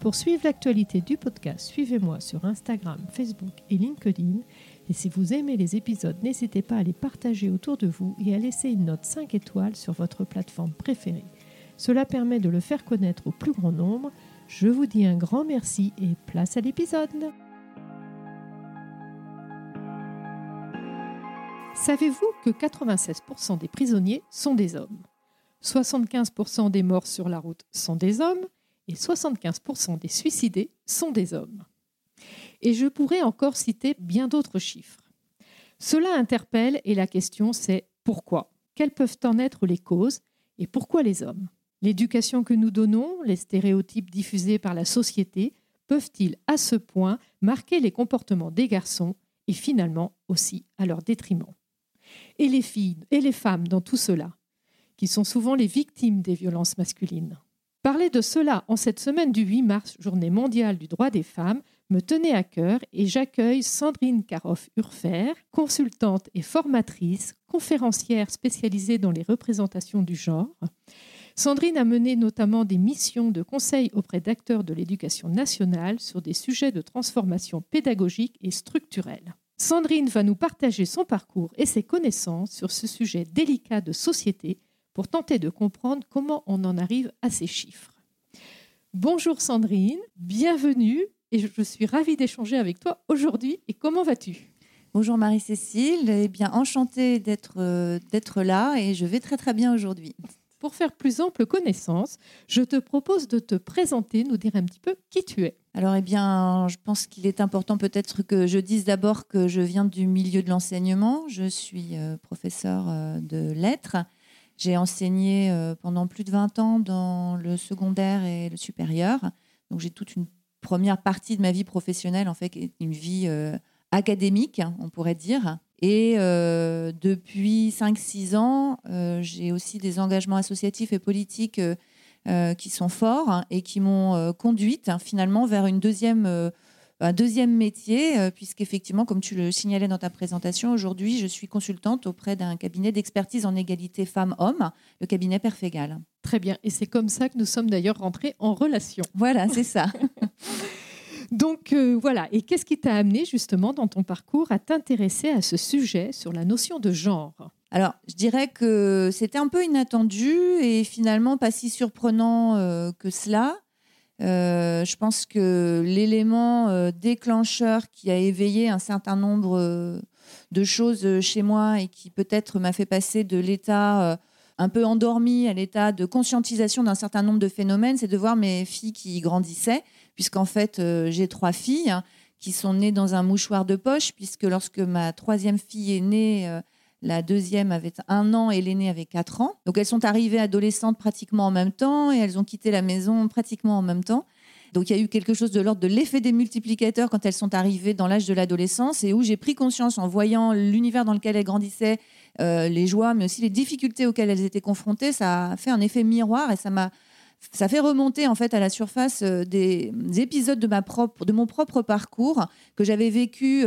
Pour suivre l'actualité du podcast, suivez-moi sur Instagram, Facebook et LinkedIn. Et si vous aimez les épisodes, n'hésitez pas à les partager autour de vous et à laisser une note 5 étoiles sur votre plateforme préférée. Cela permet de le faire connaître au plus grand nombre. Je vous dis un grand merci et place à l'épisode. Savez-vous que 96% des prisonniers sont des hommes? 75% des morts sur la route sont des hommes et 75% des suicidés sont des hommes. Et je pourrais encore citer bien d'autres chiffres. Cela interpelle et la question c'est pourquoi? Quelles peuvent en être les causes et pourquoi les hommes? L'éducation que nous donnons, les stéréotypes diffusés par la société, peuvent-ils à ce point marquer les comportements des garçons et finalement aussi à leur détriment? Et les filles et les femmes dans tout cela, qui sont souvent les victimes des violences masculines Parler de cela en cette semaine du 8 mars, journée mondiale du droit des femmes, me tenait à cœur et j'accueille Sandrine Karoff-Urfer, consultante et formatrice, conférencière spécialisée dans les représentations du genre. Sandrine a mené notamment des missions de conseil auprès d'acteurs de l'éducation nationale sur des sujets de transformation pédagogique et structurelle. Sandrine va nous partager son parcours et ses connaissances sur ce sujet délicat de société pour tenter de comprendre comment on en arrive à ces chiffres. Bonjour Sandrine, bienvenue et je suis ravie d'échanger avec toi aujourd'hui. Et comment vas-tu? Bonjour Marie-Cécile, eh bien enchantée d'être euh, d'être là et je vais très très bien aujourd'hui. Pour faire plus ample connaissance, je te propose de te présenter, nous dire un petit peu qui tu es. Alors, eh bien, je pense qu'il est important peut-être que je dise d'abord que je viens du milieu de l'enseignement. Je suis euh, professeur euh, de lettres j'ai enseigné euh, pendant plus de 20 ans dans le secondaire et le supérieur. Donc j'ai toute une première partie de ma vie professionnelle, en fait, une vie euh, académique, on pourrait dire. Et euh, depuis 5-6 ans, j'ai aussi des engagements associatifs et politiques qui sont forts hein, et qui m'ont conduite hein, finalement vers une deuxième un deuxième métier, euh, puisqu'effectivement, comme tu le signalais dans ta présentation, aujourd'hui, je suis consultante auprès d'un cabinet d'expertise en égalité femmes-hommes, le cabinet Perfégal. Très bien. Et c'est comme ça que nous sommes d'ailleurs rentrés en relation. Voilà, c'est ça. Donc euh, voilà, et qu'est-ce qui t'a amené justement dans ton parcours à t'intéresser à ce sujet sur la notion de genre? Alors, je dirais que c'était un peu inattendu et finalement pas si surprenant euh, que cela. Euh, je pense que l'élément euh, déclencheur qui a éveillé un certain nombre euh, de choses chez moi et qui peut-être m'a fait passer de l'état un peu endormi à l'état de conscientisation d'un certain nombre de phénomènes, c'est de voir mes filles qui grandissaient, puisqu'en fait j'ai trois filles hein, qui sont nées dans un mouchoir de poche, puisque lorsque ma troisième fille est née, la deuxième avait un an et l'aînée avait quatre ans. Donc elles sont arrivées adolescentes pratiquement en même temps et elles ont quitté la maison pratiquement en même temps. Donc il y a eu quelque chose de l'ordre de l'effet des multiplicateurs quand elles sont arrivées dans l'âge de l'adolescence et où j'ai pris conscience en voyant l'univers dans lequel elles grandissaient, euh, les joies, mais aussi les difficultés auxquelles elles étaient confrontées, ça a fait un effet miroir et ça m'a ça fait remonter en fait à la surface euh, des, épisodes de ma propre de mon propre parcours que j'avais vécu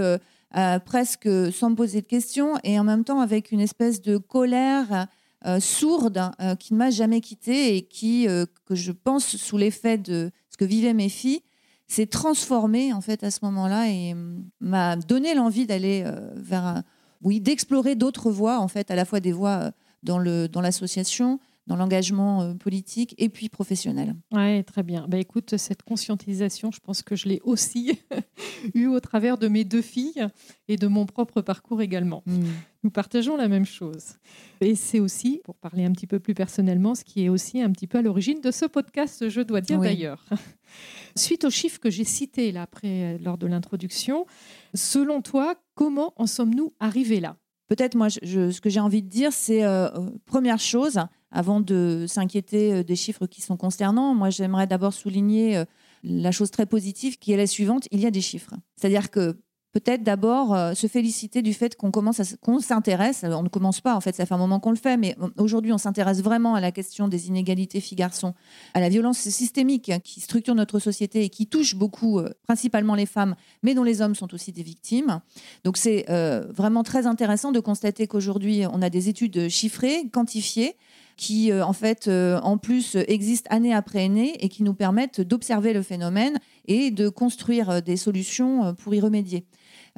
euh, presque sans me poser de questions et en même temps avec une espèce de colère euh, sourde euh, qui ne m'a jamais quittée et qui, que je pense sous l'effet de ce que vivaient mes filles, s'est transformée en fait à ce moment-là et m'a donné l'envie d'aller vers, oui, d'explorer d'autres voies en fait, à la fois des voies dans le dans l'association, dans l'engagement euh, politique et puis professionnel. Oui, très bien. Bah, écoute, cette conscientisation, je pense que je l'ai aussi eue au travers de mes deux filles et de mon propre parcours également. Hmm. Nous partageons la même chose. Et c'est aussi, pour parler un petit peu plus personnellement, ce qui est aussi un petit peu à l'origine de ce podcast, je dois dire d'ailleurs. Suite aux chiffres que j'ai cités là, après, lors de l'introduction, selon toi, comment en sommes-nous arrivés là? Peut-être, moi, ce que j'ai envie de dire, c'est, euh, euh, première chose, avant de s'inquiéter euh, des chiffres qui sont concernants, moi j'aimerais d'abord souligner la chose très positive qui est la suivante, il y a des chiffres. C'est-à-dire que peut-être d'abord euh, se féliciter du fait qu'on commence qu'on s'intéresse. On ne commence pas, en fait, ça fait un moment qu'on le fait, mais aujourd'hui, on s'intéresse vraiment à la question des inégalités filles-garçons, à la violence systémique hein, qui structure notre société et qui touche beaucoup, euh, principalement les femmes, mais dont les hommes sont aussi des victimes. Donc, c'est euh, vraiment très intéressant de constater qu'aujourd'hui, on a des études chiffrées, quantifiées, qui en fait en plus existent année après année et qui nous permettent d'observer le phénomène et de construire des solutions pour y remédier.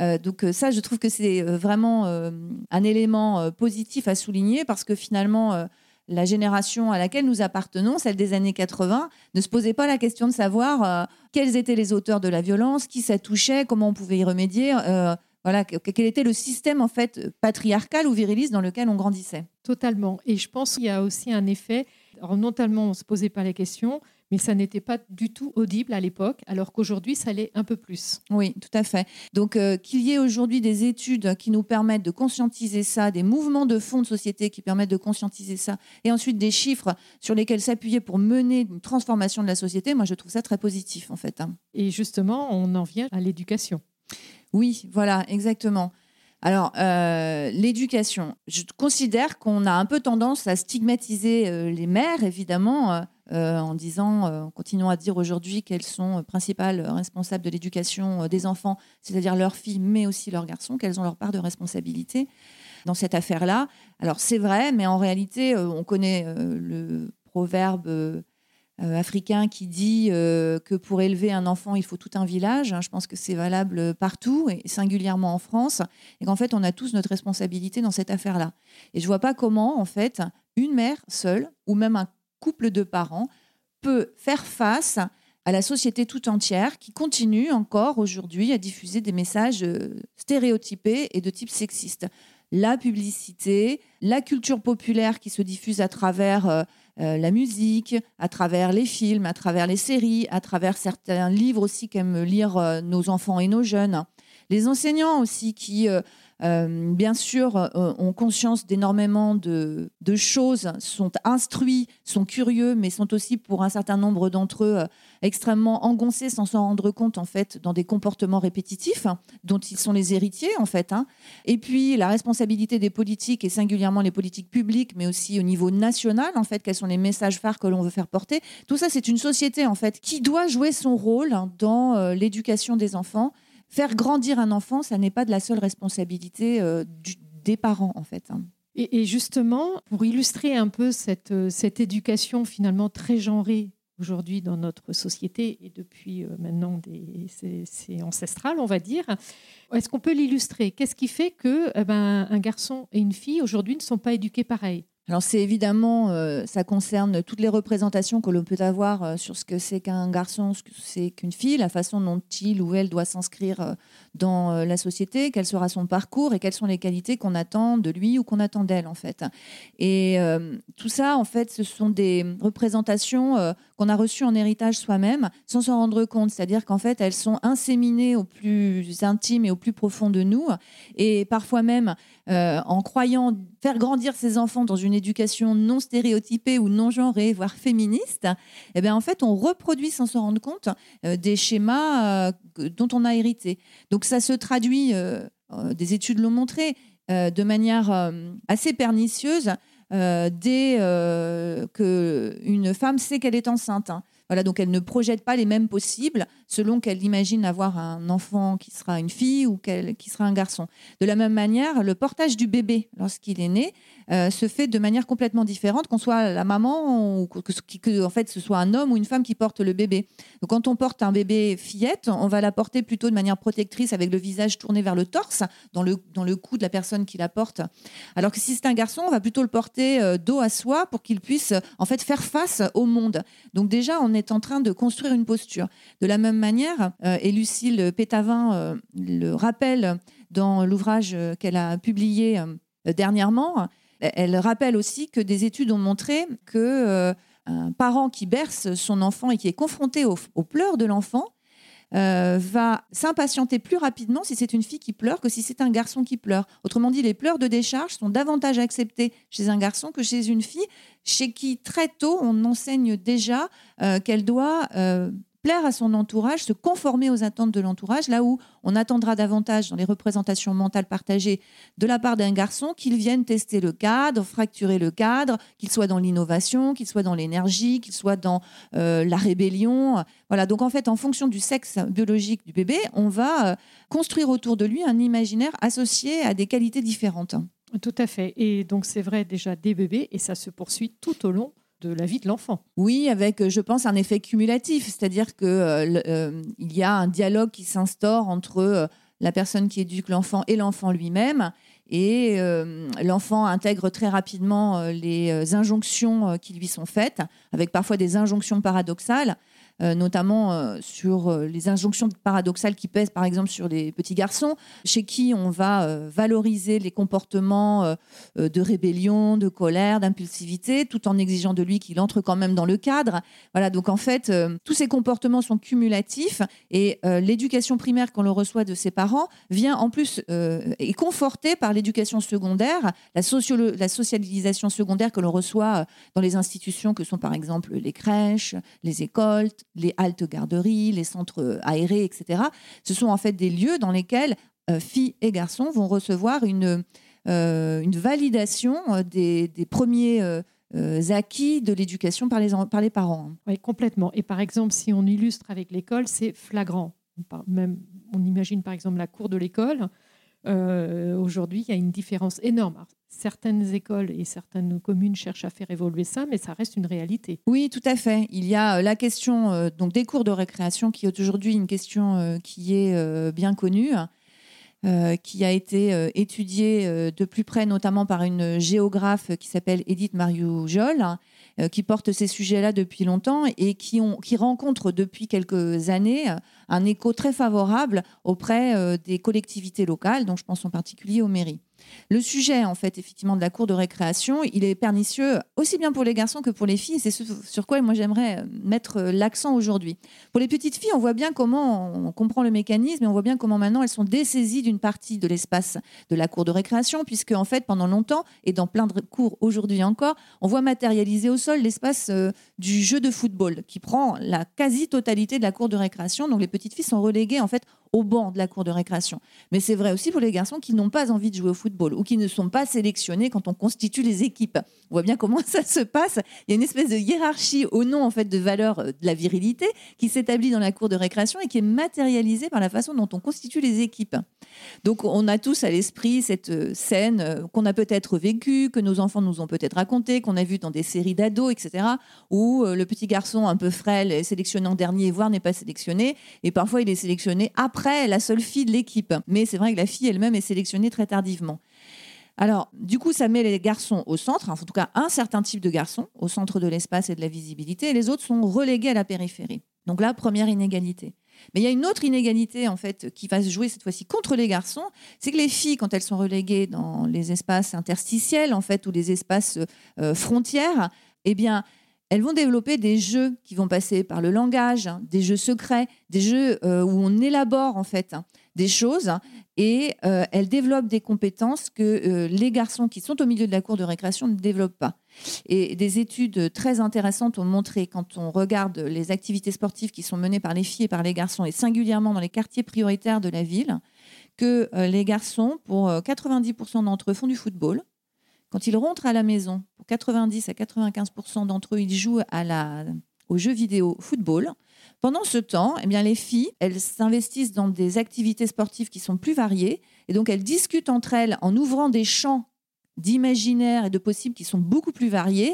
Euh, donc euh, ça, je trouve que c'est euh, vraiment un élément positif à souligner parce que finalement, la génération à laquelle nous appartenons, celle des années 80, ne se posait pas la question de savoir quels étaient les auteurs de la violence, qui ça touchait, comment on pouvait y remédier. Voilà, quel était le système en fait patriarcal ou viriliste dans lequel on grandissait. Totalement. Et je pense qu'il y a aussi un effet. Alors non tellement on se posait pas la question, mais ça n'était pas du tout audible à l'époque, alors qu'aujourd'hui, ça l'est un peu plus. Oui, tout à fait. Donc, euh, qu'il y ait aujourd'hui des études qui nous permettent de conscientiser ça, des mouvements de fond de société qui permettent de conscientiser ça, et ensuite des chiffres sur lesquels s'appuyer pour mener une transformation de la société, moi, je trouve ça très positif, en fait. Hein. Et justement, on en vient à l'éducation. Oui, voilà, exactement. Alors, euh, l'éducation, je considère qu'on a un peu tendance à stigmatiser euh, les mères, évidemment, euh, en disant, euh, continuons à dire aujourd'hui qu'elles sont principales responsables de l'éducation des enfants, c'est-à-dire leurs filles, mais aussi leurs garçons, qu'elles ont leur part de responsabilité dans cette affaire-là. Alors c'est vrai, mais en réalité, on connaît le proverbe africain qui dit que pour élever un enfant, il faut tout un village. Hein, je pense que c'est valable partout et singulièrement en France, et qu'en fait, on a tous notre responsabilité dans cette affaire-là. Et je vois pas comment, en fait, une mère seule ou même un couple de parents peut faire face à la société tout entière qui continue encore aujourd'hui à diffuser des messages euh, stéréotypés et de type sexiste. La publicité, la culture populaire qui se diffuse à travers euh, euh, la musique, à travers les films, à travers les séries, à travers certains livres aussi qu'aiment lire nos enfants et nos jeunes. Les enseignants aussi qui euh, bien sûr, euh, ont conscience d'énormément de, choses, sont instruits, sont curieux, mais sont aussi pour un certain nombre d'entre eux euh, extrêmement engoncés sans s'en rendre compte en fait dans des comportements répétitifs hein, dont ils sont les héritiers en fait. Hein. Et puis la responsabilité des politiques et singulièrement les politiques publiques, mais aussi au niveau national en fait, quels sont les messages phares que l'on veut faire porter. Tout ça, c'est une société en fait qui doit jouer son rôle hein, dans l'éducation des enfants faire grandir un enfant, ça n'est pas de la seule responsabilité euh, des parents, en fait. Hein. Et, justement, pour illustrer un peu cette, euh, cette éducation finalement très genrée aujourd'hui dans notre société et depuis euh, maintenant c'est ancestral, on va dire. Est-ce qu'on peut l'illustrer? Qu'est-ce qui fait que eh ben, un garçon et une fille aujourd'hui ne sont pas éduqués pareil? Alors c'est évidemment, euh, ça concerne toutes les représentations que l'on peut avoir euh, sur ce que c'est qu'un garçon, ce que c'est qu'une fille, la façon dont il ou elle doit s'inscrire euh, dans la société, quel sera son parcours et quelles sont les qualités qu'on attend de lui ou qu'on attend d'elle en fait. Et tout ça, en fait, ce sont des représentations qu'on a reçues en héritage soi-même sans s'en rendre compte. C'est-à-dire qu'en fait, elles sont inséminées au plus intime et au plus profond de nous. Et parfois même, en croyant faire grandir ses enfants dans une éducation non stéréotypée ou non genrée, voire féministe, eh bien, en fait, on reproduit sans s'en rendre compte euh, des schémas euh, dont on a hérité. Donc ça se traduit, euh, des études l'ont montré, de manière assez pernicieuse dès qu'une femme sait qu'elle est enceinte. Hein. Voilà, donc elle ne projette pas les mêmes possibles selon qu'elle imagine avoir un enfant qui sera une fille ou qui sera un garçon. De la même manière, le portage du bébé lorsqu'il est né euh, se fait de manière complètement différente, qu'on soit la maman ou que, en fait ce soit un homme ou une femme qui porte le bébé. Donc quand on porte un bébé fillette, on va la porter plutôt de manière protectrice avec le visage tourné vers le torse, dans le, dans le cou de la personne qui la porte. Alors que si c'est un garçon, on va plutôt le porter euh, dos à soi pour qu'il puisse en fait faire face au monde. Donc déjà, on est en train de construire une posture. De la même manière, euh, et Lucille Pétavin le rappelle dans l'ouvrage qu'elle a publié dernièrement, elle rappelle aussi que des études ont montré que euh, un parent qui berce son enfant et qui est confronté aux, pleurs de l'enfant euh, va s'impatienter plus rapidement si c'est une fille qui pleure que si c'est un garçon qui pleure. Autrement dit, les pleurs de décharge sont davantage acceptés chez un garçon que chez une fille, chez qui très tôt on enseigne déjà euh, qu'elle doit plaire à son entourage, se conformer aux attentes de l'entourage, là où on attendra davantage dans les représentations mentales partagées de la part d'un garçon qu'il vienne tester le cadre, fracturer le cadre, qu'il soit dans l'innovation, qu'il soit dans l'énergie, qu'il soit dans euh, la rébellion. Voilà, donc en fait, en fonction du sexe biologique du bébé, on va euh, construire autour de lui un imaginaire associé à des qualités différentes. Tout à fait. Et donc c'est vrai déjà des bébés et ça se poursuit tout au long de la vie de l'enfant. Oui, avec, euh, je pense, un effet cumulatif, c'est-à-dire qu'il euh, euh, y a un dialogue qui s'instaure entre la personne qui éduque l'enfant et l'enfant lui-même. Et l'enfant intègre très rapidement les injonctions qui lui sont faites, avec parfois des injonctions paradoxales. Euh, notamment euh, sur euh, les injonctions paradoxales qui pèsent par exemple sur les petits garçons, chez qui on va valoriser les comportements de rébellion, de colère, d'impulsivité, tout en exigeant de lui qu'il entre quand même dans le cadre. Voilà, donc en fait, tous ces comportements sont cumulatifs et l'éducation primaire qu'on le reçoit de ses parents vient en plus est confortée par l'éducation secondaire, la, la socialisation secondaire que l'on reçoit dans les institutions que sont par exemple les crèches, les écoles, les haltes garderies, les centres aérés, etc. Ce sont en fait des lieux dans lesquels euh, filles et garçons vont recevoir une, euh, une validation euh, des, premiers acquis de l'éducation par les, par les parents. Oui, complètement. Et par exemple, si on illustre avec l'école, c'est flagrant. Même, on imagine par exemple la cour de l'école. Aujourd'hui, il y a une différence énorme certaines écoles et certaines communes cherchent à faire évoluer ça, mais ça reste une réalité. Oui, tout à fait. Il y a euh, la question euh, donc des cours de récréation qui est aujourd'hui une question euh, qui est bien connue. qui a été étudiée de plus près, notamment par une géographe qui s'appelle Edith Mariou-Jolle, qui porte ces sujets-là depuis longtemps et qui, ont, qui rencontre depuis quelques années un écho très favorable auprès des collectivités locales, donc je pense en particulier aux mairies. Le sujet, en fait, effectivement, de la cour de récréation, il est pernicieux aussi bien pour les garçons que pour les filles. C'est sur quoi moi j'aimerais euh, mettre euh, l'accent aujourd'hui. Pour les petites filles, on voit bien comment on comprend le mécanisme et on voit bien comment maintenant elles sont dessaisies d'une partie de l'espace de la cour de récréation, puisque en fait, pendant longtemps et dans plein de cours aujourd'hui encore, on voit matérialiser au sol l'espace euh, du jeu de football qui prend la quasi-totalité de la cour de récréation. Donc les petites filles sont reléguées en fait au banc de la cour de récréation. Mais c'est vrai aussi pour les garçons qui n'ont pas envie de jouer au football ou qui ne sont pas sélectionnés quand on constitue les équipes. On voit bien comment ça se passe. Il y a une espèce de hiérarchie au nom en fait de valeur euh, de la virilité qui s'établit dans la cour de récréation et qui est matérialisée par la façon dont on constitue les équipes. Donc on a tous à l'esprit cette euh, scène euh, qu'on a peut-être vécue, que nos enfants nous ont peut-être racontée, qu'on a vue dans des séries d'ados, etc., où le petit garçon un peu frêle est sélectionné en dernier, voire n'est pas sélectionné, et parfois il est sélectionné après la seule fille de l'équipe. Mais c'est vrai que la fille elle-même est sélectionnée très tardivement. Alors, du coup, ça met les garçons au centre, en tout cas un certain type de garçons au centre de l'espace et de la visibilité, et les autres sont relégués à la périphérie. Donc là, première inégalité. Mais il y a une autre inégalité en fait qui va se jouer cette fois-ci contre les garçons, c'est que les filles, quand elles sont reléguées dans les espaces interstitiels en fait ou les espaces euh, frontières, eh bien elles vont développer des jeux qui vont passer par le langage, hein, des jeux secrets, des jeux euh, où on élabore en fait hein, des choses et euh, elles développent des compétences que euh, les garçons qui sont au milieu de la cour de récréation ne développent pas. Et des études très intéressantes ont montré, quand on regarde les activités sportives qui sont menées par les filles et par les garçons, et singulièrement dans les quartiers prioritaires de la ville, que les garçons, pour 90% d'entre eux, font du football, quand ils rentrent à la maison, pour 90 à 95 d'entre eux, ils jouent à la, vidéo football. Pendant ce temps, eh bien, les filles, elles s'investissent dans des activités sportives qui sont plus variées. Et donc, elles discutent entre elles en ouvrant des champs d'imaginaire et de possibles qui sont beaucoup plus variés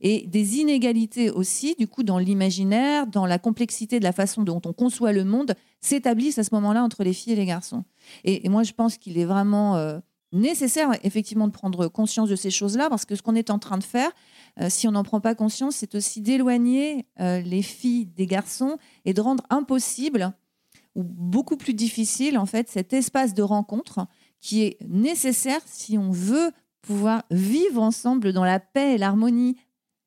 et des inégalités aussi, du coup, dans l'imaginaire, dans la complexité de la façon dont on conçoit le monde, s'établissent à ce moment-là entre les filles et les garçons. Et, moi, je pense qu'il est vraiment euh, nécessaire effectivement de prendre conscience de ces choses-là parce que ce qu'on est en train de faire, euh, si on n'en prend pas conscience, c'est aussi d'éloigner euh, les filles des garçons et de rendre impossible ou beaucoup plus difficile en fait cet espace de rencontre qui est nécessaire si on veut pouvoir vivre ensemble dans la paix et l'harmonie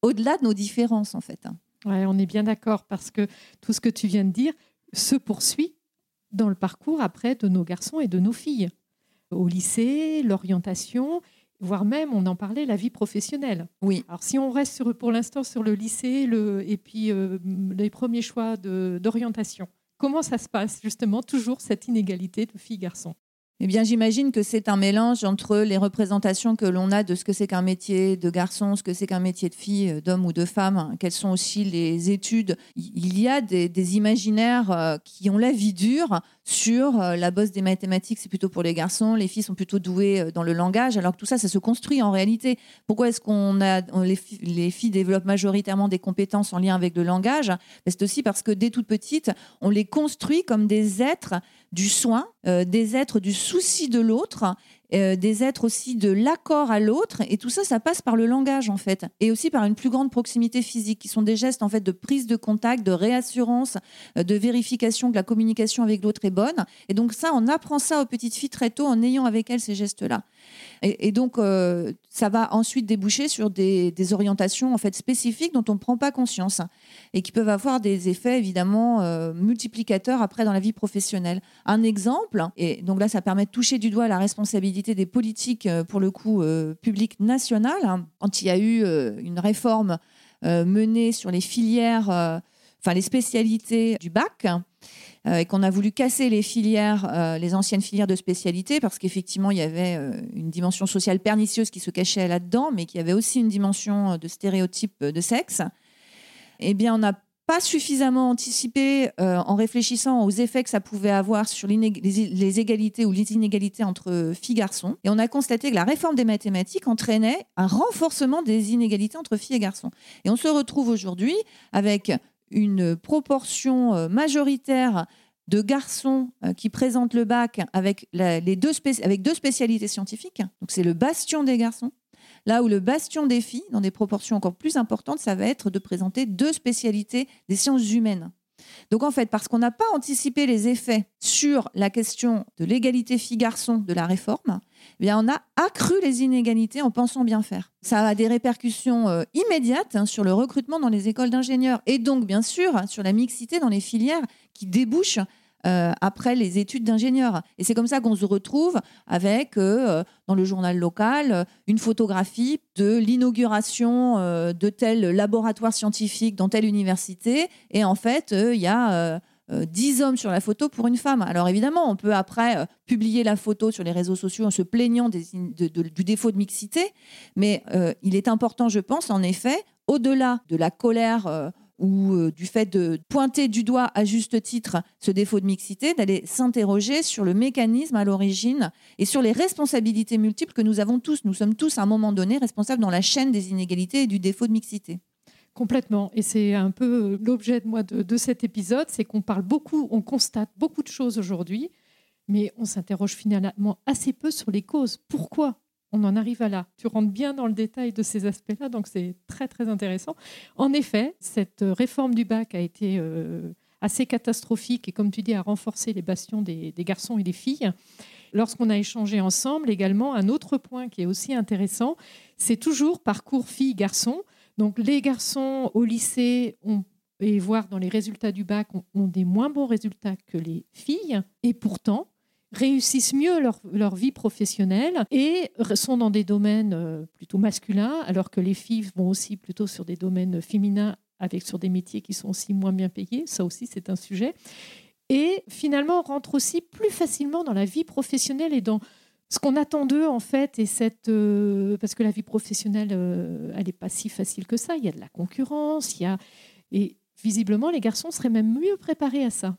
au-delà de nos différences en fait. On est bien d'accord parce que tout ce que tu viens de dire se poursuit dans le parcours après de nos garçons et de nos filles au lycée, l'orientation, voire même, on en parlait, la vie professionnelle. Oui. Alors si on reste sur, pour l'instant sur le lycée le, et puis euh, les premiers choix d'orientation, comment ça se passe justement toujours cette inégalité de filles-garçons eh bien, j'imagine que c'est un mélange entre les représentations que l'on a de ce que c'est qu'un métier de garçon, ce que c'est qu'un métier de fille, d'homme ou de femme, quelles sont aussi les études. Il y a des, imaginaires euh, qui ont la vie dure sur euh, la bosse des mathématiques, c'est plutôt pour les garçons, les filles sont plutôt douées dans le langage, alors que tout ça, ça se construit en réalité. Pourquoi est-ce qu'on a les, les, filles développent majoritairement des compétences en lien avec le langage? Ben, C'est aussi parce que dès toute petite, on les construit comme des êtres du soin, euh, des êtres du souci de l'autre, euh, des êtres aussi de l'accord à l'autre. Et tout ça, ça passe par le langage, en fait. Et aussi par une plus grande proximité physique, qui sont des gestes, en fait, de prise de contact, de réassurance, euh, de vérification que la communication avec l'autre est bonne. Et donc, ça, on apprend ça aux petites filles très tôt en ayant avec elles ces gestes-là. Et, donc, euh, ça va ensuite déboucher sur des, orientations en fait spécifiques dont on ne prend pas conscience et qui peuvent avoir des effets évidemment euh, multiplicateurs après dans la vie professionnelle. Un exemple, et donc là, ça permet de toucher du doigt la responsabilité des politiques euh, pour le coup publiques nationales. Hein. quand il y a eu une réforme menée sur les filières, enfin les spécialités du bac euh, et qu'on a voulu casser les filières, euh, les anciennes filières de spécialité, parce qu'effectivement, il y avait euh, une dimension sociale pernicieuse qui se cachait là-dedans, mais qui avait aussi une dimension de stéréotype de sexe. Eh bien, on n'a pas suffisamment anticipé en réfléchissant aux effets que ça pouvait avoir sur les, égalités ou les inégalités entre filles et garçons. Et on a constaté que la réforme des mathématiques entraînait un renforcement des inégalités entre filles et garçons. Et on se retrouve aujourd'hui avec une proportion euh, majoritaire de garçons euh, qui présentent le bac avec, deux avec deux spécialités scientifiques. Donc c'est le bastion des garçons. Là où le bastion des filles, dans des proportions encore plus importantes, ça va être de présenter deux spécialités des sciences humaines. Donc en fait, parce qu'on n'a pas anticipé les effets sur la question de l'égalité filles-garçons de la réforme, eh bien on a accru les inégalités en pensant bien faire. Ça a des répercussions euh, immédiates hein, sur le recrutement dans les écoles d'ingénieurs et donc bien sûr sur la mixité dans les filières qui débouchent après les études d'ingénieur. Et c'est comme ça qu'on se retrouve avec, euh, dans le journal local, une photographie de l'inauguration euh, de tel laboratoire scientifique dans telle université. Et en fait, il y a... 10 hommes sur la photo pour une femme. Alors évidemment, on peut après publier la photo sur les réseaux sociaux en se plaignant du défaut de mixité, mais il est important, je pense, en effet, au-delà de la colère ou euh, du fait de pointer du doigt à juste titre ce défaut de mixité, d'aller s'interroger sur le mécanisme à l'origine et sur les responsabilités multiples que nous avons tous. Nous sommes tous à un moment donné responsables dans la chaîne des inégalités et du défaut de mixité. Complètement. Et c'est un peu l'objet de, moi de, cet épisode, c'est qu'on parle beaucoup, on constate beaucoup de choses aujourd'hui, mais on s'interroge finalement assez peu sur les causes. Pourquoi on en arrive à là. Tu rentres bien dans le détail de ces aspects-là, donc c'est très très intéressant. En effet, cette réforme du bac a été euh, assez catastrophique et comme tu dis, a renforcé les bastions des, garçons et des filles. Lorsqu'on a échangé ensemble également, un autre point qui est aussi intéressant, c'est toujours parcours filles-garçons. Donc les garçons au lycée ont et voir dans les résultats du bac ont des moins bons résultats que les filles. Et pourtant, réussissent mieux leur, vie professionnelle et sont dans des domaines euh, plutôt masculins, alors que les filles vont aussi plutôt sur des domaines féminins, avec sur des métiers qui sont aussi moins bien payés. Ça aussi, c'est un sujet. Et finalement, rentrent aussi plus facilement dans la vie professionnelle et dans ce qu'on attend d'eux, en fait, et cette, euh, parce que la vie professionnelle, euh, elle n'est pas si facile que ça. Il y a de la concurrence, il y a... Et visiblement, les garçons seraient même mieux préparés à ça.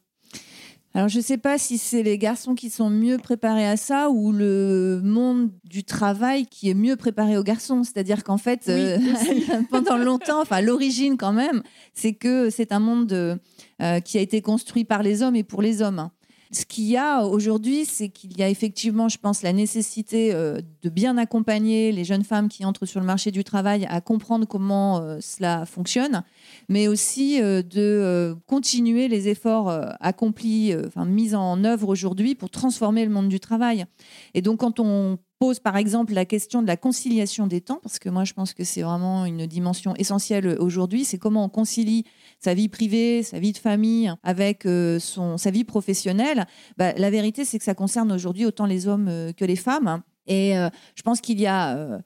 Alors, je ne sais pas si c'est les garçons qui sont mieux préparés à ça ou le monde du travail qui est mieux préparé aux garçons. C'est-à-dire qu'en fait, euh, pendant longtemps, enfin, l'origine quand même, c'est que c'est un monde euh, qui a été construit par les hommes et pour les hommes. Ce qu'il y a aujourd'hui, c'est qu'il y a effectivement, je pense, la nécessité euh, de bien accompagner les jeunes femmes qui entrent sur le marché du travail à comprendre comment euh, cela fonctionne, mais aussi euh, de continuer les efforts accomplis, enfin mis en œuvre aujourd'hui pour transformer le monde du travail. Et donc, quand on pose par exemple la question de la conciliation des temps, parce que moi je pense que c'est vraiment une dimension essentielle aujourd'hui, c'est comment on concilie sa vie privée, sa vie de famille avec euh, son, sa vie professionnelle. Bah, la vérité c'est que ça concerne aujourd'hui autant les hommes euh, que les femmes. Et je pense qu'il y a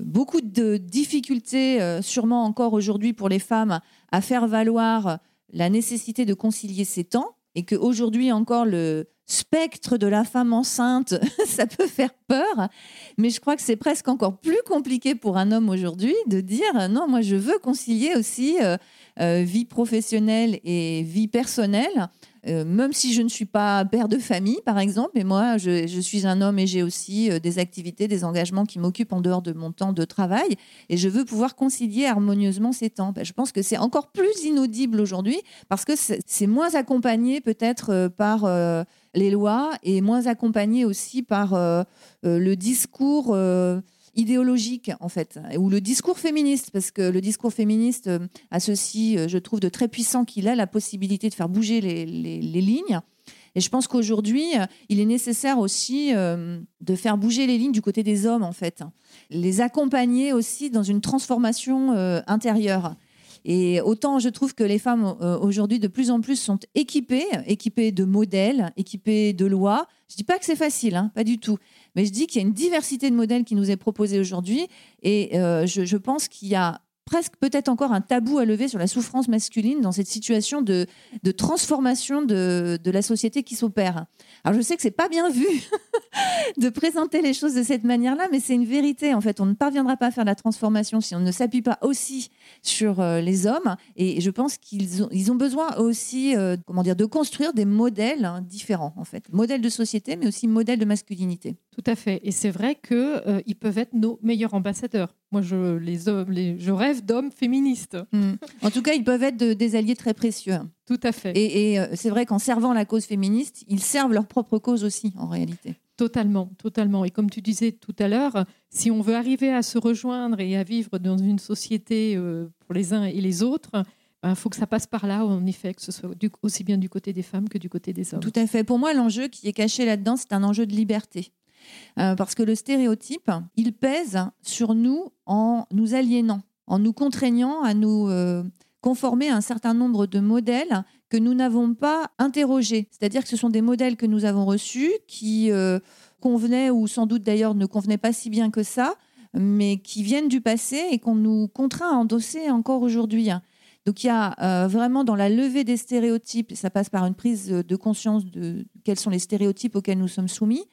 beaucoup de difficultés, sûrement encore aujourd'hui pour les femmes, à faire valoir la nécessité de concilier ces temps et qu'aujourd'hui encore le spectre de la femme enceinte, ça peut faire peur, mais je crois que c'est presque encore plus compliqué pour un homme aujourd'hui de dire non, moi je veux concilier aussi euh, euh, vie professionnelle et vie personnelle. Euh, même si je ne suis pas père de famille, par exemple, mais moi, je, suis un homme et j'ai aussi euh, des activités, des engagements qui m'occupent en dehors de mon temps de travail, et je veux pouvoir concilier harmonieusement ces temps. Ben, je pense que c'est encore plus inaudible aujourd'hui parce que c'est moins accompagné peut-être euh, par les lois et moins accompagné aussi par le discours idéologique, en fait, ou le discours féministe, parce que le discours féministe euh, a ceci, euh, je trouve, de très puissant qu'il a la possibilité de faire bouger les, lignes. Et je pense qu'aujourd'hui, euh, il est nécessaire aussi de faire bouger les lignes du côté des hommes, en fait. Les accompagner aussi dans une transformation intérieure. Et autant je trouve que les femmes aujourd'hui de plus en plus sont équipées, équipées de modèles, équipées de lois. Je dis pas que c'est facile, hein, pas du tout. Mais je dis qu'il y a une diversité de modèles qui nous est proposée aujourd'hui. Et euh, je, pense qu'il y a presque peut-être encore un tabou à lever sur la souffrance masculine dans cette situation de, transformation de, de, la société qui s'opère. Alors je sais que c'est pas bien vu de présenter les choses de cette manière-là, mais c'est une vérité. En fait, on ne parviendra pas à faire la transformation si on ne s'appuie pas aussi sur euh, les hommes. Et je pense qu'ils ont, ils ont besoin aussi, euh, comment dire, de construire des modèles hein, différents, en fait, modèles de société, mais aussi modèles de masculinité. Tout à fait. Et c'est vrai qu'ils euh, ils peuvent être nos meilleurs ambassadeurs. Moi, je, les, hommes, les, je rêve d'hommes féministes. Hmm. En tout cas, ils peuvent être des alliés très précieux. Tout à fait. Et, c'est vrai qu'en servant la cause féministe, ils servent leur propre cause aussi, en réalité. Totalement, totalement. Et comme tu disais tout à l'heure, si on veut arriver à se rejoindre et à vivre dans une société euh, pour les uns et les autres, il ben, faut que ça passe par là, en effet, que ce soit aussi bien du côté des femmes que du côté des hommes. Tout à fait. Pour moi, l'enjeu qui est caché là-dedans, c'est un enjeu de liberté. Euh, parce que le stéréotype, il pèse sur nous en nous aliénant, en nous contraignant à nous euh, conformer à un certain nombre de modèles que nous n'avons pas interrogés. C'est-à-dire que ce sont des modèles que nous avons reçus qui euh, convenaient ou sans doute d'ailleurs ne convenaient pas si bien que ça, mais qui viennent du passé et qu'on nous contraint à endosser encore aujourd'hui. Donc il y a vraiment dans la levée des stéréotypes, ça passe par une prise de conscience de quels sont les stéréotypes auxquels nous sommes soumis,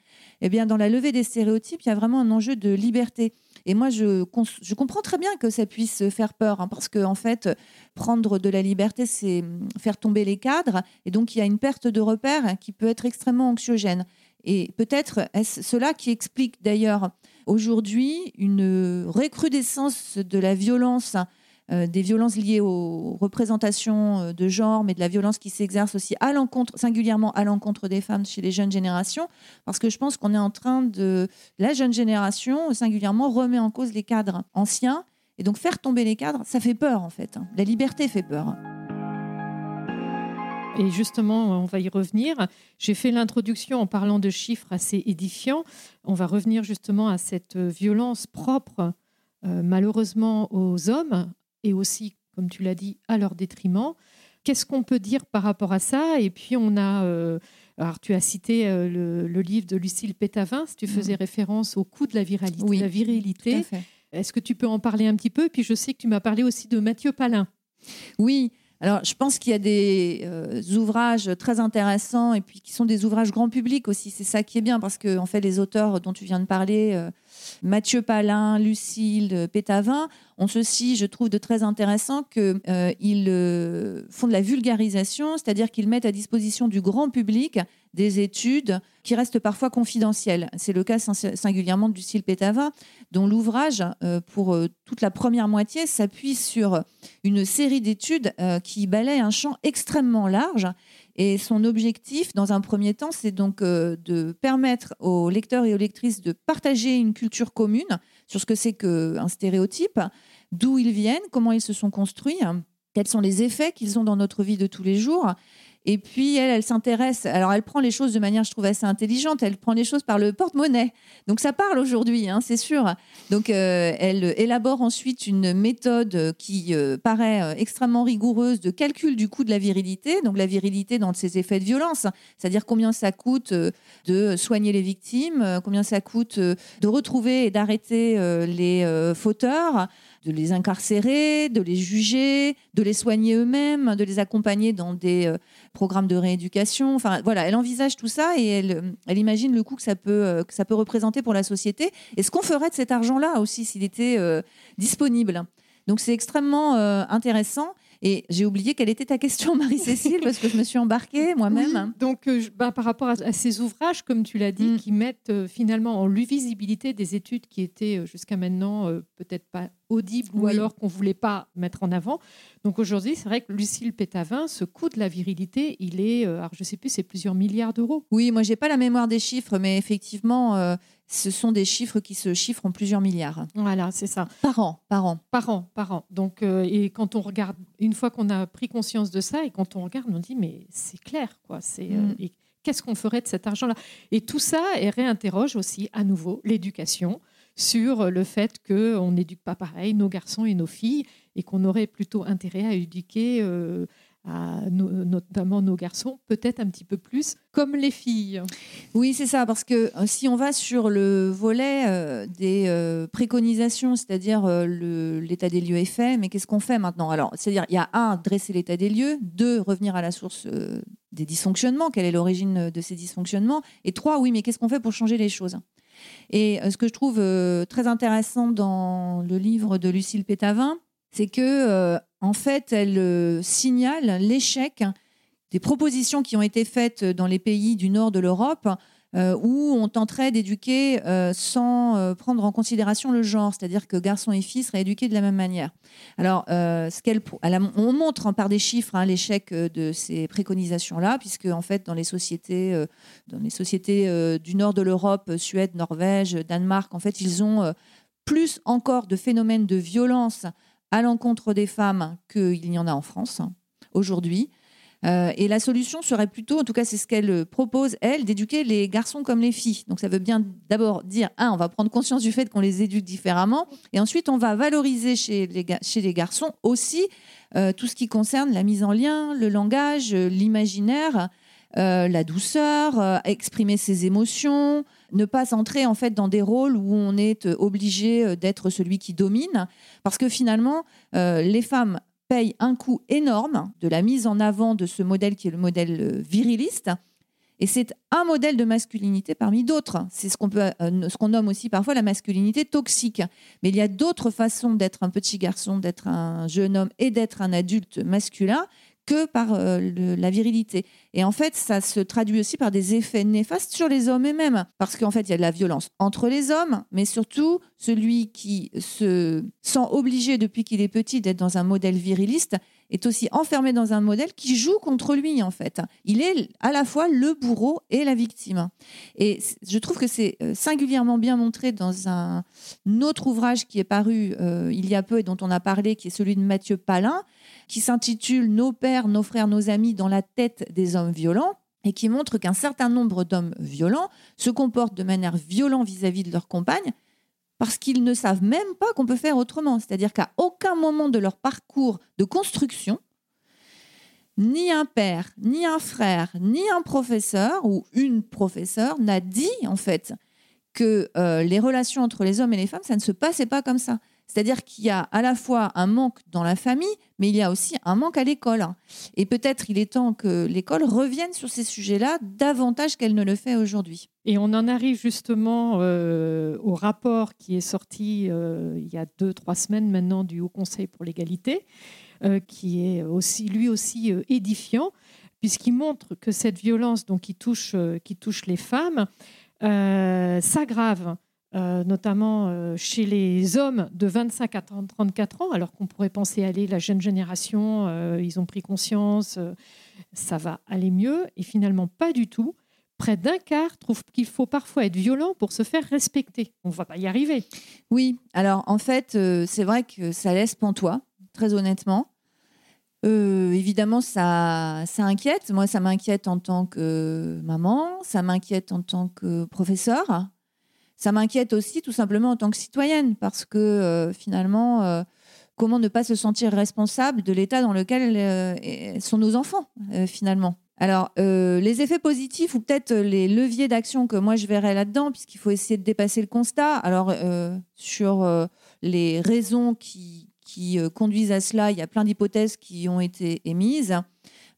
eh bien, dans la levée des stéréotypes, il y a vraiment un enjeu de liberté. Et moi, je, comprends très bien que ça puisse faire peur, hein, parce que en fait, prendre de la liberté, c'est faire tomber les cadres, et donc il y a une perte de repères qui peut être extrêmement anxiogène. Et peut-être est-ce cela qui explique d'ailleurs aujourd'hui une recrudescence de la violence des violences liées aux représentations euh, de genre, mais de la violence qui s'exerce aussi singulièrement à l'encontre des femmes chez les jeunes générations, parce que je pense qu'on est en train de... La jeune génération, singulièrement, remet en cause les cadres anciens, et donc faire tomber les cadres, ça fait peur en fait. La liberté fait peur. Et justement, on va y revenir. J'ai fait l'introduction en parlant de chiffres assez édifiants. On va revenir justement à cette violence propre, euh, malheureusement, aux hommes, et aussi, comme tu l'as dit, à leur détriment. Qu'est-ce qu'on peut dire par rapport à ça? Et puis, on a. Euh, alors, tu as cité euh, le, livre de Lucille Pétavin, si tu mm. faisais référence au coût de la viralité. la virilité. Est-ce que tu peux en parler un petit peu? Et puis, je sais que tu m'as parlé aussi de Mathieu Palin. Oui, alors, je pense qu'il y a des euh, ouvrages très intéressants et puis qui sont des ouvrages grand public aussi. C'est ça qui est bien parce que, en fait, les auteurs dont tu viens de parler, Mathieu Palin, Lucille Pétavin, ont ceci, je trouve, de très intéressant qu'ils euh, euh, font de la vulgarisation, c'est-à-dire qu'ils mettent à disposition du grand public des études qui restent parfois confidentielles. C'est le cas singulièrement de Lucille Pétavin, dont l'ouvrage, euh, pour toute la première moitié, s'appuie sur une série d'études qui balaient un champ extrêmement large et son objectif, dans un premier temps, c'est donc euh, de permettre aux lecteurs et aux lectrices de partager une culture commune sur ce que c'est qu'un stéréotype, d'où ils viennent, comment ils se sont construits, quels sont les effets qu'ils ont dans notre vie de tous les jours. Et puis, elle, s'intéresse. Alors, elle prend les choses de manière, je trouve, assez intelligente. Elle prend les choses par le porte-monnaie. Donc, ça parle aujourd'hui, hein, c'est sûr. Donc, euh, elle élabore ensuite une méthode qui euh, paraît euh, extrêmement rigoureuse de calcul du coût de la virilité. Donc, la virilité dans ses effets de violence, c'est-à-dire combien ça coûte de soigner les victimes, combien ça coûte de retrouver et d'arrêter les fauteurs de les incarcérer, de les juger, de les soigner eux-mêmes, de les accompagner dans des euh, programmes de rééducation. Enfin, voilà, elle envisage tout ça et elle, elle imagine le coût que ça, peut, euh, que ça peut représenter pour la société et ce qu'on ferait de cet argent-là aussi s'il était euh, disponible. Donc c'est extrêmement intéressant. Et j'ai oublié quelle était ta question, Marie-Cécile, parce que je me suis embarquée moi-même. donc, euh, bah, par rapport à, ces ouvrages, comme tu l'as dit, mm. qui mettent euh, finalement en visibilité des études qui étaient euh, jusqu'à maintenant peut-être pas audibles ou alors qu'on voulait pas mettre en avant. Donc aujourd'hui, c'est vrai que Lucille Pétavin, ce coût de la virilité, il est, alors je sais plus, c'est plusieurs milliards d'euros. Oui, moi j'ai pas la mémoire des chiffres, mais effectivement, ce sont des chiffres qui se chiffrent en plusieurs milliards. Voilà, c'est ça. Par an, par an. Par an, par an. Donc, euh, et quand on regarde, une fois qu'on a pris conscience de ça, et quand on regarde, on dit, mais c'est clair, quoi. C'est, euh, mm. qu'est-ce qu'on ferait de cet argent-là? Et tout ça et réinterroge aussi à nouveau l'éducation sur le fait qu'on n'éduque pas pareil nos garçons et nos filles et qu'on aurait plutôt intérêt à éduquer euh, notamment nos garçons, peut-être un petit peu plus comme les filles. Oui, c'est ça, parce que euh, si on va sur le volet euh, des euh, préconisations, c'est-à-dire l'état des lieux est fait, mais qu'est-ce qu'on fait maintenant? Alors, c'est-à-dire, il y a un, dresser l'état des lieux, deux, revenir à la source des dysfonctionnements, quelle est l'origine de ces dysfonctionnements, et trois, oui, mais qu'est-ce qu'on fait pour changer les choses? Et ce que je trouve très intéressant dans le livre de Lucille Pétavin, c'est que en fait, elle euh, signale l'échec des propositions qui ont été faites dans les pays du nord de l'Europe euh, où on tenterait d'éduquer euh, sans prendre en considération le genre, c'est-à-dire que garçons et filles seraient éduqués de la même manière. Alors, on montre hein, par des chiffres hein, l'échec de ces préconisations-là, puisque en fait, dans les sociétés, dans les sociétés du nord de l'Europe, Suède, Norvège, Danemark, en fait, ils ont plus encore de phénomènes de violence à l'encontre des femmes qu'il y en a en France aujourd'hui. Euh, et la solution serait plutôt, en tout cas c'est ce qu'elle propose, elle, d'éduquer les garçons comme les filles. Donc ça veut bien d'abord dire, un, on va prendre conscience du fait qu'on les éduque différemment, et ensuite on va valoriser chez les, chez les garçons aussi euh, tout ce qui concerne la mise en lien, le langage, l'imaginaire, euh, la douceur, exprimer ses émotions, ne pas entrer en fait dans des rôles où on est euh, obligé euh, d'être celui qui domine, parce que finalement, euh, les femmes payent un coût énorme de la mise en avant de ce modèle qui est le modèle viriliste. Et c'est un modèle de masculinité parmi d'autres. C'est ce qu'on peut, ce qu'on nomme aussi parfois la masculinité toxique. Mais il y a d'autres façons d'être un petit garçon, d'être un jeune homme et d'être un adulte masculin que par euh, la virilité. Et en fait, ça se traduit aussi par des effets néfastes sur les hommes eux-mêmes. Parce qu'en fait, il y a de la violence entre les hommes, mais surtout celui qui se sent obligé depuis qu'il est petit d'être dans un modèle viriliste est aussi enfermé dans un modèle qui joue contre lui, en fait. Il est à la fois le bourreau et la victime. Et je trouve que c'est euh, singulièrement bien montré dans un autre ouvrage qui est paru euh, il y a peu et dont on a parlé, qui est celui de Mathieu Palin, qui s'intitule Nos pères, nos frères, nos amis dans la tête des hommes violents et qui montre qu'un certain nombre d'hommes violents se comportent de manière violente vis-à-vis de leurs compagnes parce qu'ils ne savent même pas qu'on peut faire autrement. C'est-à-dire qu'à aucun moment de leur parcours de construction, ni un père, ni un frère, ni un professeur ou une professeure n'a dit en fait que euh, les relations entre les hommes et les femmes, ça ne se passait pas comme ça. C'est-à-dire qu'il y a à la fois un manque dans la famille, mais il y a aussi un manque à l'école. Et peut-être il est temps que l'école revienne sur ces sujets-là davantage qu'elle ne le fait aujourd'hui. Et on en arrive justement euh, au rapport qui est sorti euh, il y a deux, trois semaines maintenant du Haut Conseil pour l'égalité, euh, qui est aussi, lui aussi édifiant, puisqu'il montre que cette violence donc, qui, touche, qui touche les femmes s'aggrave euh, notamment euh, chez les hommes de 25 à 34 ans, alors qu'on pourrait penser aller la jeune génération, euh, ils ont pris conscience, ça va aller mieux, et finalement pas du tout. Près d'un quart trouve qu'il faut parfois être violent pour se faire respecter. On ne va pas y arriver. Oui, alors en fait, c'est vrai que ça laisse pantois, très honnêtement. Évidemment, ça inquiète. Moi, ça m'inquiète en tant que maman, ça m'inquiète en tant que professeur, ça m'inquiète aussi tout simplement en tant que citoyenne, parce que euh, finalement, euh, comment ne pas se sentir responsable de l'état dans lequel sont nos enfants, finalement? Alors, les effets positifs ou peut-être les leviers d'action que moi je verrais là-dedans, puisqu'il faut essayer de dépasser le constat. Alors, sur les raisons qui, qui euh, conduisent à cela. Il y a plein d'hypothèses qui ont été émises,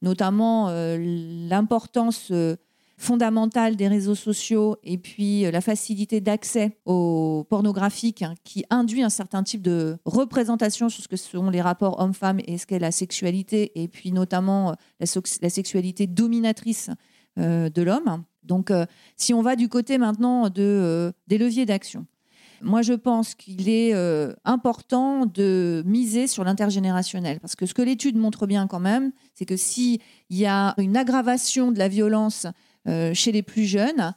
notamment euh, l'importance euh, fondamentale des réseaux sociaux et puis la facilité d'accès au pornographique hein, qui induit un certain type de représentation sur ce que sont les rapports hommes-femmes et ce qu'est la sexualité et puis notamment la, sexualité dominatrice de l'homme. Donc si on va du côté maintenant de, des leviers d'action, moi, je pense qu'il est euh, important de miser sur l'intergénérationnel. Parce que ce que l'étude montre bien quand même, c'est que s'il y a une aggravation de la violence euh, chez les plus jeunes,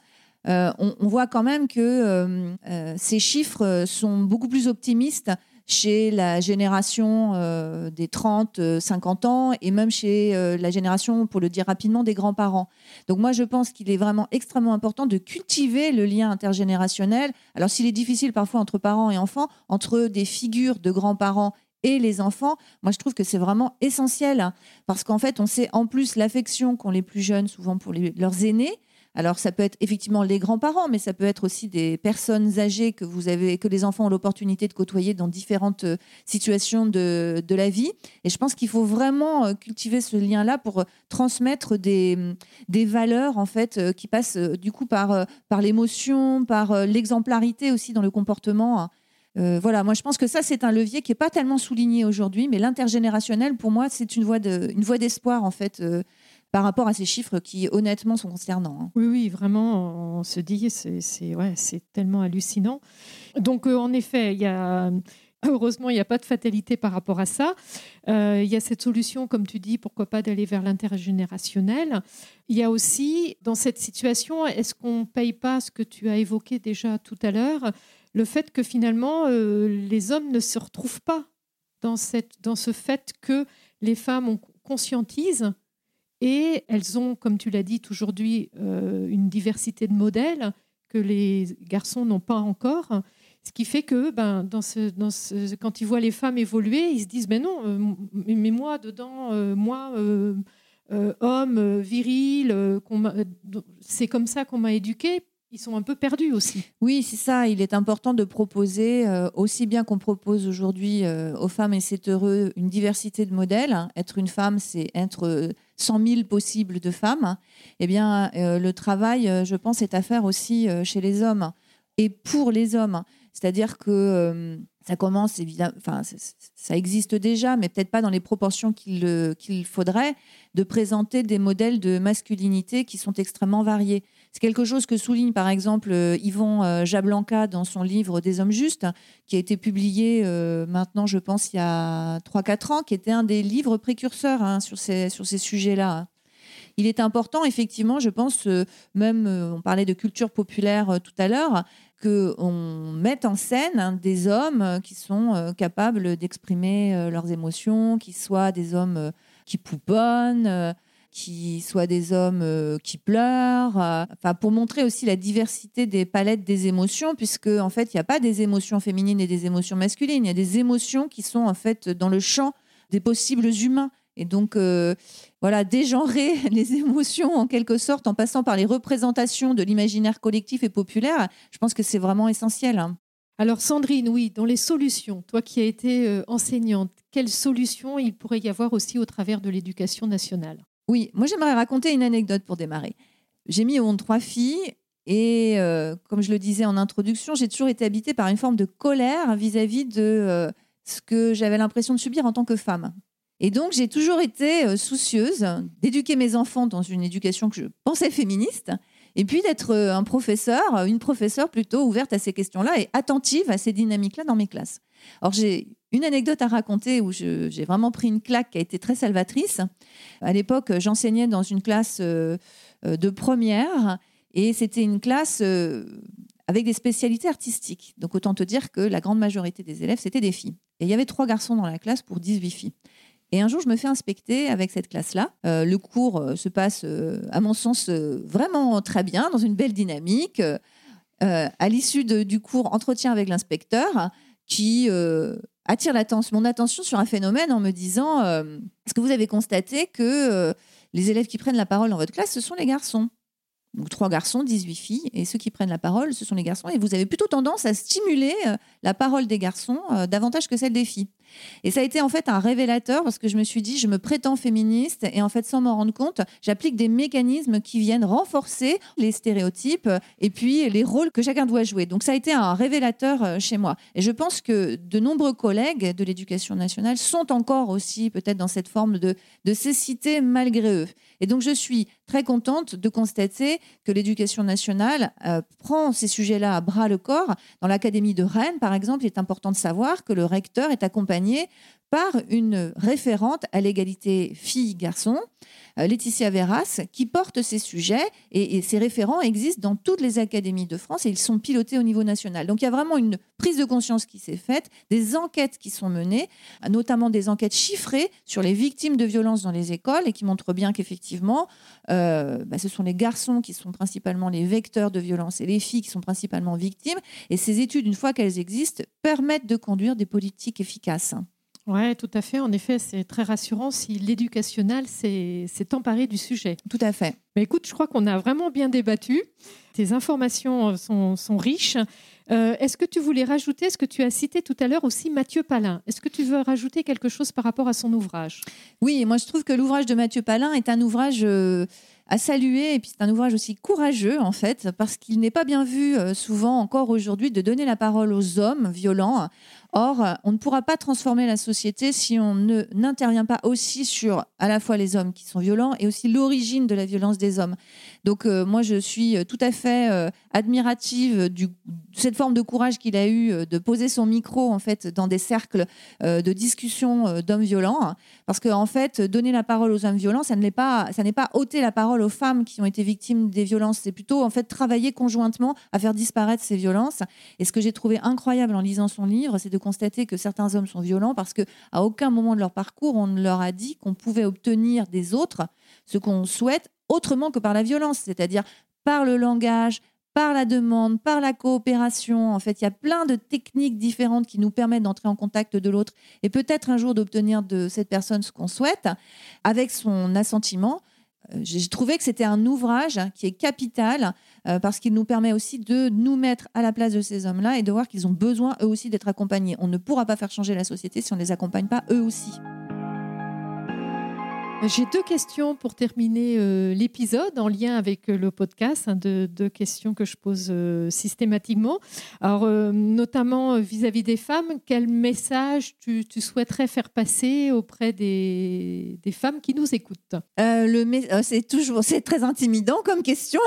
euh, on, voit quand même que ces chiffres sont beaucoup plus optimistes chez la génération euh, des 30, 50 euh, ans et même chez euh, la génération, pour le dire rapidement, des grands-parents. Donc moi, je pense qu'il est vraiment extrêmement important de cultiver le lien intergénérationnel. Alors s'il est difficile parfois entre parents et enfants, entre des figures de grands-parents et les enfants, moi je trouve que c'est vraiment essentiel hein, parce qu'en fait on sait en plus l'affection qu'ont les plus jeunes souvent pour leurs aînés, alors ça peut être effectivement les grands-parents, mais ça peut être aussi des personnes âgées que vous avez, que les enfants ont l'opportunité de côtoyer dans différentes euh, situations de, la vie. Et je pense qu'il faut vraiment euh, cultiver ce lien-là pour euh, transmettre des, des valeurs en fait qui passent du coup par, par l'émotion, par l'exemplarité aussi dans le comportement. Voilà, moi je pense que ça c'est un levier qui n'est pas tellement souligné aujourd'hui, mais l'intergénérationnel pour moi c'est une voie d'espoir en fait par rapport à ces chiffres qui, honnêtement, sont concernants. Hein. Oui, oui, vraiment, on se dit, c'est ouais, tellement hallucinant. Donc, euh, en effet, il y a. Heureusement, il n'y a pas de fatalité par rapport à ça. Euh, il y a cette solution, comme tu dis, pourquoi pas d'aller vers l'intergénérationnel. Il y a aussi, dans cette situation, est-ce qu'on ne paye pas ce que tu as évoqué déjà tout à l'heure, le fait que finalement, euh, les hommes ne se retrouvent pas dans, cette, dans ce fait que les femmes conscientisent et elles ont, comme tu l'as dit aujourd'hui, euh, une diversité de modèles que les garçons n'ont pas encore. Ce qui fait que ben, dans ce, dans ce, quand ils voient les femmes évoluer, ils se disent, mais non, euh, mais moi, dedans, euh, moi, homme, viril, c'est comme ça qu'on m'a éduqué ils sont un peu perdus aussi. Oui, c'est ça. Il est important de proposer, euh, aussi bien qu'on propose aujourd'hui euh, aux femmes, et c'est heureux, une diversité de modèles. Être une femme, c'est être 100 000 possibles de femmes. Eh bien, euh, le travail, je pense, est à faire aussi chez les hommes et pour les hommes. C'est-à-dire que ça commence évidemment, enfin ça existe déjà, mais peut-être pas dans les proportions qu'il faudrait, de présenter des modèles de masculinité qui sont extrêmement variés. C'est quelque chose que souligne par exemple euh, Yvon euh, Jablanca dans son livre Des hommes justes, qui a été publié euh, maintenant, je pense, il y a 3-4 ans, qui était un des livres précurseurs hein, sur ces, sur ces sujets-là. Il est important, effectivement, je pense, même on parlait de culture populaire tout à l'heure, qu'on mette en scène hein, des hommes qui sont capables d'exprimer leurs émotions, qui soient des hommes qui pouponnent qui soient des hommes euh, qui pleurent, euh, pour montrer aussi la diversité des palettes des émotions, puisque en fait il n'y a pas des émotions féminines et des émotions masculines, il y a des émotions qui sont en fait dans le champ des possibles humains. Et donc, euh, voilà, dégenrer les émotions en quelque sorte en passant par les représentations de l'imaginaire collectif et populaire, je pense que c'est vraiment essentiel. Hein. Alors Sandrine, oui, dans les solutions, toi qui as été enseignante, quelles solutions il pourrait y avoir aussi au travers de l'éducation nationale? Oui, moi j'aimerais raconter une anecdote pour démarrer. J'ai mis au monde trois filles et euh, comme je le disais en introduction, j'ai toujours été habitée par une forme de colère vis-à-vis de euh, ce que j'avais l'impression de subir en tant que femme. Et donc j'ai toujours été euh, soucieuse d'éduquer mes enfants dans une éducation que je pensais féministe et puis d'être un professeur, une professeure plutôt ouverte à ces questions-là et attentive à ces dynamiques-là dans mes classes. Alors j'ai une anecdote à raconter où j'ai vraiment pris une claque qui a été très salvatrice. À l'époque, j'enseignais dans une classe euh, de première et c'était une classe euh, avec des spécialités artistiques. Donc autant te dire que la grande majorité des élèves, c'était des filles. Et il y avait trois garçons dans la classe pour 18 filles. Et un jour, je me fais inspecter avec cette classe-là. Euh, le cours se passe, à mon sens, vraiment très bien, dans une belle dynamique. à l'issue du cours, entretien avec l'inspecteur qui attire mon attention sur un phénomène en me disant Est-ce que vous avez constaté que les élèves qui prennent la parole dans votre classe, ce sont les garçons? Donc trois garçons, 18 filles, et ceux qui prennent la parole, ce sont les garçons, et vous avez plutôt tendance à stimuler la parole des garçons davantage que celle des filles. Et ça a été en fait un révélateur parce que je me suis dit, je me prétends féministe et en fait, sans m'en rendre compte, j'applique des mécanismes qui viennent renforcer les stéréotypes et puis les rôles que chacun doit jouer. Donc ça a été un révélateur euh, chez moi. Et je pense que de nombreux collègues de l'éducation nationale sont encore aussi peut-être dans cette forme de, cécité malgré eux. Et donc je suis très contente de constater que l'éducation nationale euh, prend ces sujets-là à bras le corps. Dans l'Académie de Rennes, par exemple, il est important de savoir que le recteur est accompagné par une référente à l'égalité filles-garçons, Laetitia Verras, qui porte ces sujets. Et, ces référents existent dans toutes les académies de France et ils sont pilotés au niveau national. Donc il y a vraiment une prise de conscience qui s'est faite, des enquêtes qui sont menées, notamment des enquêtes chiffrées sur les victimes de violences dans les écoles et qui montrent bien qu'effectivement, euh, bah, ce sont les garçons qui sont principalement les vecteurs de violence et les filles qui sont principalement victimes. Et ces études, une fois qu'elles existent, permettent de conduire des politiques efficaces. Oui, tout à fait. En effet, c'est très rassurant si l'éducationnel s'est emparé du sujet. Tout à fait. Mais écoute, je crois qu'on a vraiment bien débattu. Tes informations sont, riches. Euh, est-ce que tu voulais rajouter, ce que tu as cité tout à l'heure aussi Mathieu Palin? Est-ce que tu veux rajouter quelque chose par rapport à son ouvrage? Oui, moi je trouve que l'ouvrage de Mathieu Palin est un ouvrage euh, à saluer et puis c'est un ouvrage aussi courageux en fait parce qu'il n'est pas bien vu euh, souvent encore aujourd'hui de donner la parole aux hommes violents Or, on ne pourra pas transformer la société si on n'intervient pas aussi sur à la fois les hommes qui sont violents et aussi l'origine de la violence des hommes. Donc, euh, moi, je suis tout à fait euh, admirative de cette forme de courage qu'il a eu euh, de poser son micro en fait dans des cercles de discussion d'hommes violents, parce qu'en en fait, donner la parole aux hommes violents, ça n'est pas, ça n'est pas ôter la parole aux femmes qui ont été victimes des violences. C'est plutôt en fait travailler conjointement à faire disparaître ces violences. Et ce que j'ai trouvé incroyable en lisant son livre, c'est de constater que certains hommes sont violents parce qu'à aucun moment de leur parcours, on ne leur a dit qu'on pouvait obtenir des autres ce qu'on souhaite autrement que par la violence, c'est-à-dire par le langage, par la demande, par la coopération. En fait, il y a plein de techniques différentes qui nous permettent d'entrer en contact de l'autre et peut-être un jour d'obtenir de cette personne ce qu'on souhaite avec son assentiment. Euh, j'ai trouvé que c'était un ouvrage qui est capital euh, parce qu'il nous permet aussi de nous mettre à la place de ces hommes-là et de voir qu'ils ont besoin eux aussi d'être accompagnés. On ne pourra pas faire changer la société si on ne les accompagne pas eux aussi. J'ai deux questions pour terminer euh, l'épisode en lien avec euh, le podcast, hein, deux, questions que je pose euh, systématiquement. Alors, notamment vis-à-vis des femmes, quel message tu, souhaiterais faire passer auprès des, des femmes qui nous écoutent? C'est toujours c'est très intimidant comme question.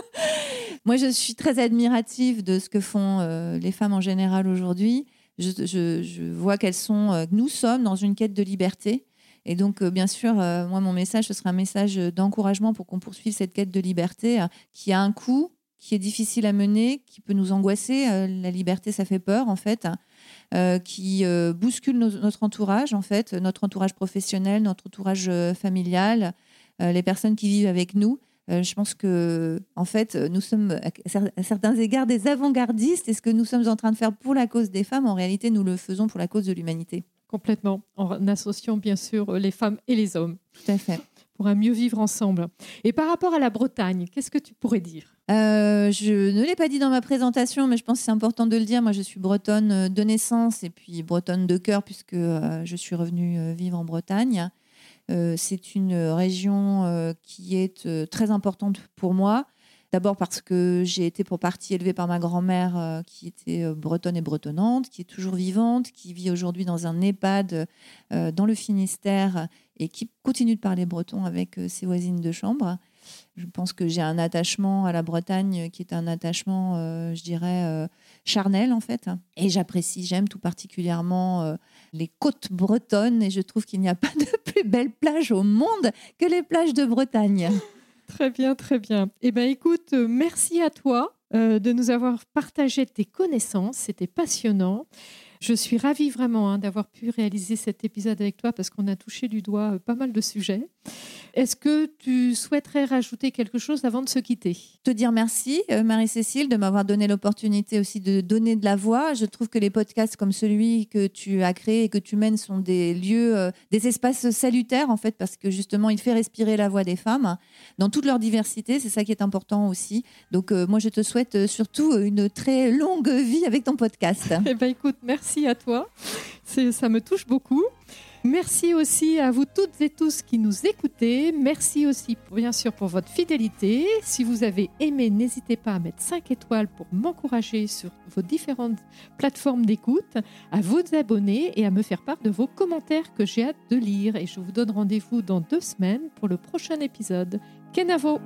Moi, je suis très admirative de ce que font les femmes en général aujourd'hui. Je, je, je, vois qu'elles sont, nous sommes dans une quête de liberté et donc, euh, bien sûr, euh, moi, mon message, ce sera un message d'encouragement pour qu'on poursuive cette quête de liberté euh, qui a un coût, qui est difficile à mener, qui peut nous angoisser. la liberté, ça fait peur, en fait, qui bouscule notre entourage, en fait, notre entourage professionnel, notre entourage familial, les personnes qui vivent avec nous. je pense que, en fait, nous sommes à certains égards des avant-gardistes et ce que nous sommes en train de faire pour la cause des femmes, en réalité, nous le faisons pour la cause de l'humanité. Complètement, en associant bien sûr les femmes et les hommes. Tout à fait. Pour un mieux vivre ensemble. Et par rapport à la Bretagne, qu'est-ce que tu pourrais dire? Euh, Je ne l'ai pas dit dans ma présentation, mais je pense que c'est important de le dire. Moi, je suis bretonne euh, de naissance et puis bretonne de cœur, puisque euh, je suis revenue vivre en Bretagne. c'est une région qui est très importante pour moi. D'abord parce que j'ai été pour partie élevée par ma grand-mère euh, qui était euh, bretonne et bretonnante, qui est toujours vivante, qui vit aujourd'hui dans un EHPAD euh, dans le Finistère et qui continue de parler breton avec ses voisines de chambre. Je pense que j'ai un attachement à la Bretagne qui est un attachement, je dirais, charnel en fait. Et j'apprécie, j'aime tout particulièrement les côtes bretonnes et je trouve qu'il n'y a pas de plus belle plage au monde que les plages de Bretagne. Très bien, très bien. Eh bien, écoute, euh, merci à toi euh, de nous avoir partagé tes connaissances. C'était passionnant. Je suis ravie vraiment hein, d'avoir pu réaliser cet épisode avec toi parce qu'on a touché du doigt euh, pas mal de sujets. Est-ce que tu souhaiterais rajouter quelque chose avant de se quitter? Te dire merci, euh, Marie-Cécile, de m'avoir donné l'opportunité aussi de donner de la voix. Je trouve que les podcasts comme celui que tu as créé et que tu mènes sont des lieux, euh, des espaces salutaires en fait, parce que justement, il fait respirer la voix des femmes dans toute leur diversité. C'est ça qui est important aussi. Donc, euh, moi, je te souhaite surtout une très longue vie avec ton podcast. eh ben, écoute, merci à toi. Ça me touche beaucoup. Merci aussi à vous toutes et tous qui nous écoutez. Merci aussi, bien sûr, pour votre fidélité. Si vous avez aimé, n'hésitez pas à mettre 5 étoiles pour m'encourager sur vos différentes plateformes d'écoute, à vous abonner et à me faire part de vos commentaires que j'ai hâte de lire. Et je vous donne rendez-vous dans deux semaines pour le prochain épisode. Kenavo!